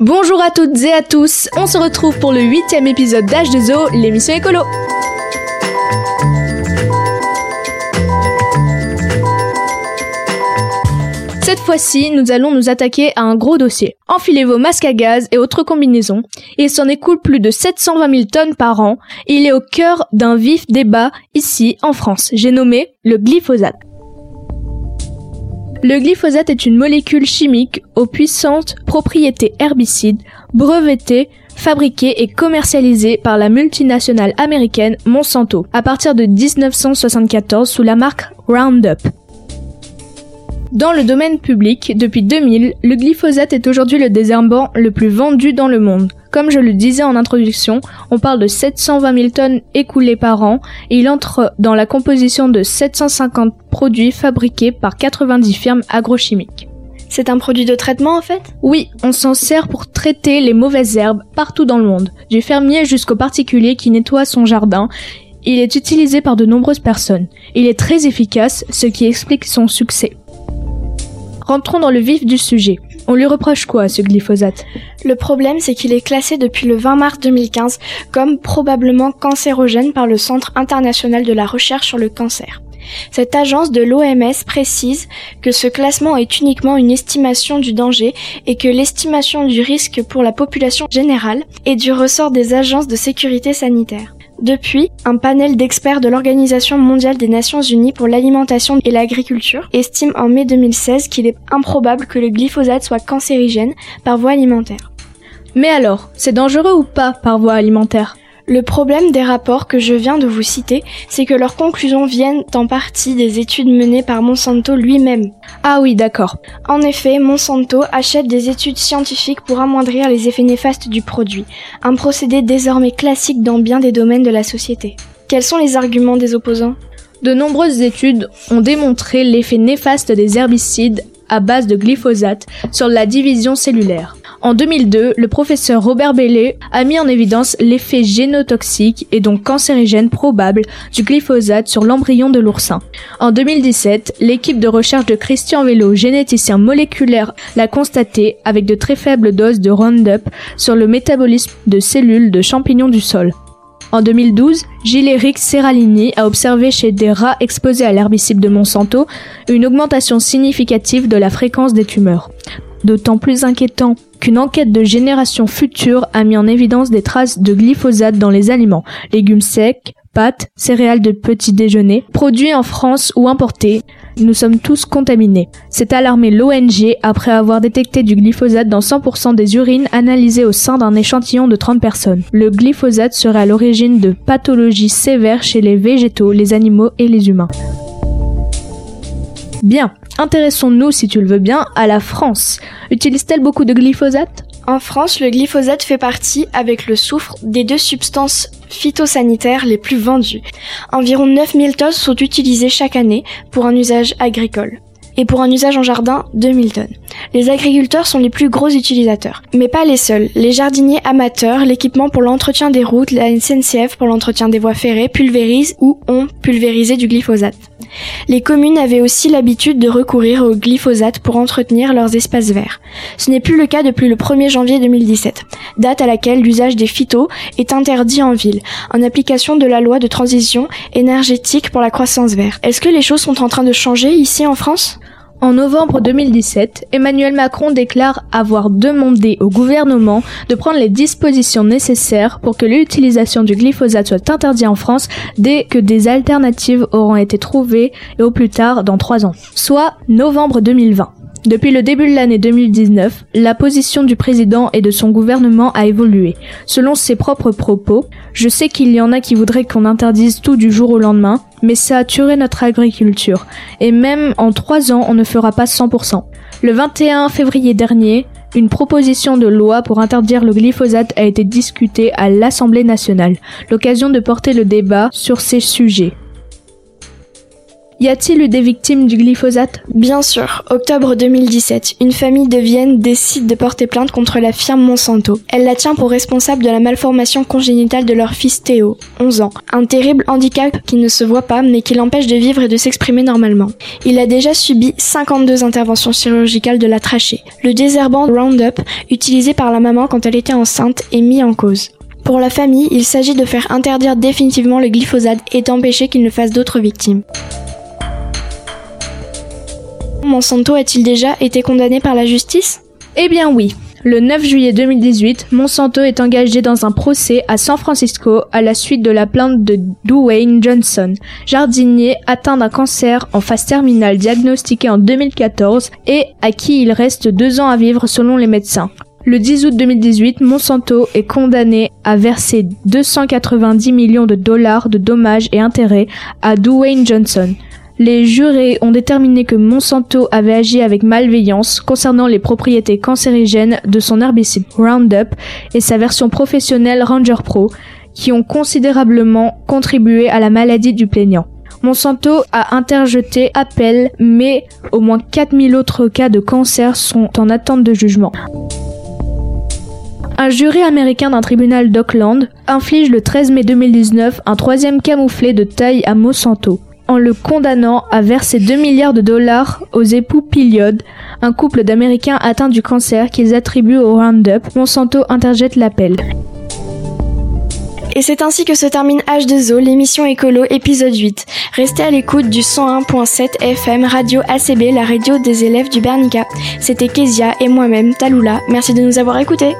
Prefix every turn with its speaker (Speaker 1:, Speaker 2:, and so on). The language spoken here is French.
Speaker 1: Bonjour à toutes et à tous, on se retrouve pour le huitième épisode d'Âge de Zoo, l'émission écolo. Cette fois-ci, nous allons nous attaquer à un gros dossier. Enfilez vos masques à gaz et autres combinaisons. Il s'en écoule plus de 720 000 tonnes par an. Il est au cœur d'un vif débat ici en France. J'ai nommé le glyphosate. Le glyphosate est une molécule chimique aux puissantes propriétés herbicides, brevetée, fabriquée et commercialisée par la multinationale américaine Monsanto à partir de 1974 sous la marque Roundup. Dans le domaine public, depuis 2000, le glyphosate est aujourd'hui le désherbant le plus vendu dans le monde. Comme je le disais en introduction, on parle de 720 000 tonnes écoulées par an et il entre dans la composition de 750 produits fabriqués par 90 firmes agrochimiques.
Speaker 2: C'est un produit de traitement en fait?
Speaker 1: Oui, on s'en sert pour traiter les mauvaises herbes partout dans le monde, du fermier jusqu'au particulier qui nettoie son jardin. Il est utilisé par de nombreuses personnes. Il est très efficace, ce qui explique son succès. Rentrons dans le vif du sujet. On lui reproche quoi, ce glyphosate?
Speaker 2: Le problème, c'est qu'il est classé depuis le 20 mars 2015 comme probablement cancérogène par le Centre international de la recherche sur le cancer. Cette agence de l'OMS précise que ce classement est uniquement une estimation du danger et que l'estimation du risque pour la population générale est du ressort des agences de sécurité sanitaire. Depuis, un panel d'experts de l'Organisation mondiale des Nations Unies pour l'alimentation et l'agriculture estime en mai 2016 qu'il est improbable que le glyphosate soit cancérigène par voie alimentaire.
Speaker 1: Mais alors, c'est dangereux ou pas par voie alimentaire?
Speaker 2: Le problème des rapports que je viens de vous citer, c'est que leurs conclusions viennent en partie des études menées par Monsanto lui-même.
Speaker 1: Ah oui, d'accord.
Speaker 2: En effet, Monsanto achète des études scientifiques pour amoindrir les effets néfastes du produit, un procédé désormais classique dans bien des domaines de la société. Quels sont les arguments des opposants?
Speaker 1: De nombreuses études ont démontré l'effet néfaste des herbicides à base de glyphosate sur la division cellulaire. En 2002, le professeur Robert Bellet a mis en évidence l'effet génotoxique et donc cancérigène probable du glyphosate sur l'embryon de l'oursin. En 2017, l'équipe de recherche de Christian Vélo, généticien moléculaire, l'a constaté avec de très faibles doses de Roundup sur le métabolisme de cellules de champignons du sol. En 2012, Gilles-Éric Serralini a observé chez des rats exposés à l'herbicide de Monsanto une augmentation significative de la fréquence des tumeurs. D'autant plus inquiétant qu'une enquête de génération future a mis en évidence des traces de glyphosate dans les aliments, légumes secs, pâtes, céréales de petit déjeuner, produits en France ou importés. Nous sommes tous contaminés. C'est alarmé l'ONG après avoir détecté du glyphosate dans 100% des urines analysées au sein d'un échantillon de 30 personnes. Le glyphosate serait à l'origine de pathologies sévères chez les végétaux, les animaux et les humains. Bien, intéressons-nous, si tu le veux bien, à la France. Utilise-t-elle beaucoup de glyphosate?
Speaker 2: En France, le glyphosate fait partie, avec le soufre, des deux substances phytosanitaires les plus vendues. Environ 9000 tonnes sont utilisées chaque année pour un usage agricole et pour un usage en jardin 2000 tonnes. Les agriculteurs sont les plus gros utilisateurs, mais pas les seuls. Les jardiniers amateurs, l'équipement pour l'entretien des routes, la SNCF pour l'entretien des voies ferrées pulvérisent ou ont pulvérisé du glyphosate. Les communes avaient aussi l'habitude de recourir au glyphosate pour entretenir leurs espaces verts. Ce n'est plus le cas depuis le 1er janvier 2017, date à laquelle l'usage des phytos est interdit en ville, en application de la loi de transition énergétique pour la croissance verte. Est-ce que les choses sont en train de changer ici en France?
Speaker 1: En novembre 2017, Emmanuel Macron déclare avoir demandé au gouvernement de prendre les dispositions nécessaires pour que l'utilisation du glyphosate soit interdite en France dès que des alternatives auront été trouvées et au plus tard dans trois ans, soit novembre 2020. Depuis le début de l'année 2019, la position du président et de son gouvernement a évolué. Selon ses propres propos, je sais qu'il y en a qui voudraient qu'on interdise tout du jour au lendemain, mais ça a tué notre agriculture. Et même en trois ans, on ne fera pas 100%. Le 21 février dernier, une proposition de loi pour interdire le glyphosate a été discutée à l'Assemblée nationale, l'occasion de porter le débat sur ces sujets. Y a-t-il eu des victimes du glyphosate?
Speaker 2: Bien sûr, octobre 2017, une famille de Vienne décide de porter plainte contre la firme Monsanto. Elle la tient pour responsable de la malformation congénitale de leur fils Théo, 11 ans. Un terrible handicap qui ne se voit pas mais qui l'empêche de vivre et de s'exprimer normalement. Il a déjà subi 52 interventions chirurgicales de la trachée. Le désherbant Roundup, utilisé par la maman quand elle était enceinte, est mis en cause. Pour la famille, il s'agit de faire interdire définitivement le glyphosate et d'empêcher qu'il ne fasse d'autres victimes. Monsanto a-t-il déjà été condamné par la justice?
Speaker 1: Eh bien oui. Le 9 juillet 2018, Monsanto est engagé dans un procès à San Francisco à la suite de la plainte de Dwayne Johnson, jardinier atteint d'un cancer en phase terminale diagnostiqué en 2014 et à qui il reste deux ans à vivre selon les médecins. Le 10 août 2018, Monsanto est condamné à verser 290 millions de dollars de dommages et intérêts à Dwayne Johnson, les jurés ont déterminé que Monsanto avait agi avec malveillance concernant les propriétés cancérigènes de son herbicide Roundup et sa version professionnelle Ranger Pro, qui ont considérablement contribué à la maladie du plaignant. Monsanto a interjeté appel, mais au moins 4000 autres cas de cancer sont en attente de jugement. Un jury américain d'un tribunal d'Auckland inflige le 13 mai 2019 un troisième camouflé de taille à Monsanto en le condamnant à verser 2 milliards de dollars aux époux Pilliod, un couple d'Américains atteints du cancer qu'ils attribuent au Roundup. Monsanto interjette l'appel.
Speaker 2: Et c'est ainsi que se termine H2O, l'émission écolo épisode 8. Restez à l'écoute du 101.7 FM Radio ACB, la radio des élèves du Bernica. C'était Kezia et moi-même, Taloula. Merci de nous avoir écoutés.